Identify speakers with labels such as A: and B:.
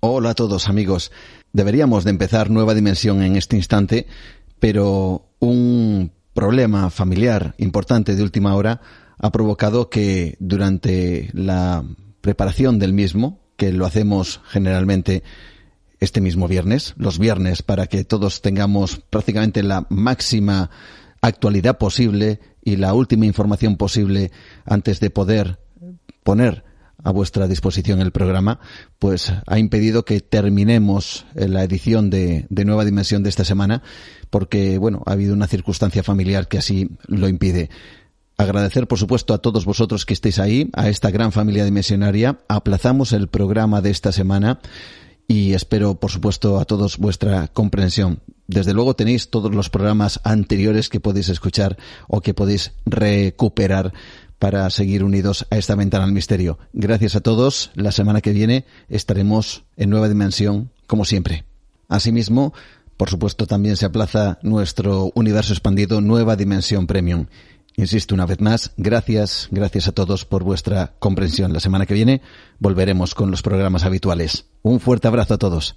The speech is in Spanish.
A: Hola a todos amigos. Deberíamos de empezar nueva dimensión en este instante, pero un problema familiar importante de última hora ha provocado que durante la preparación del mismo, que lo hacemos generalmente este mismo viernes, los viernes, para que todos tengamos prácticamente la máxima actualidad posible y la última información posible antes de poder poner a vuestra disposición el programa, pues ha impedido que terminemos la edición de, de, Nueva Dimensión de esta semana, porque, bueno, ha habido una circunstancia familiar que así lo impide. Agradecer, por supuesto, a todos vosotros que estéis ahí, a esta gran familia dimensionaria. Aplazamos el programa de esta semana y espero, por supuesto, a todos vuestra comprensión. Desde luego tenéis todos los programas anteriores que podéis escuchar o que podéis recuperar para seguir unidos a esta ventana al misterio. Gracias a todos. La semana que viene estaremos en nueva dimensión, como siempre. Asimismo, por supuesto, también se aplaza nuestro universo expandido Nueva Dimensión Premium. Insisto una vez más, gracias, gracias a todos por vuestra comprensión. La semana que viene volveremos con los programas habituales. Un fuerte abrazo a todos.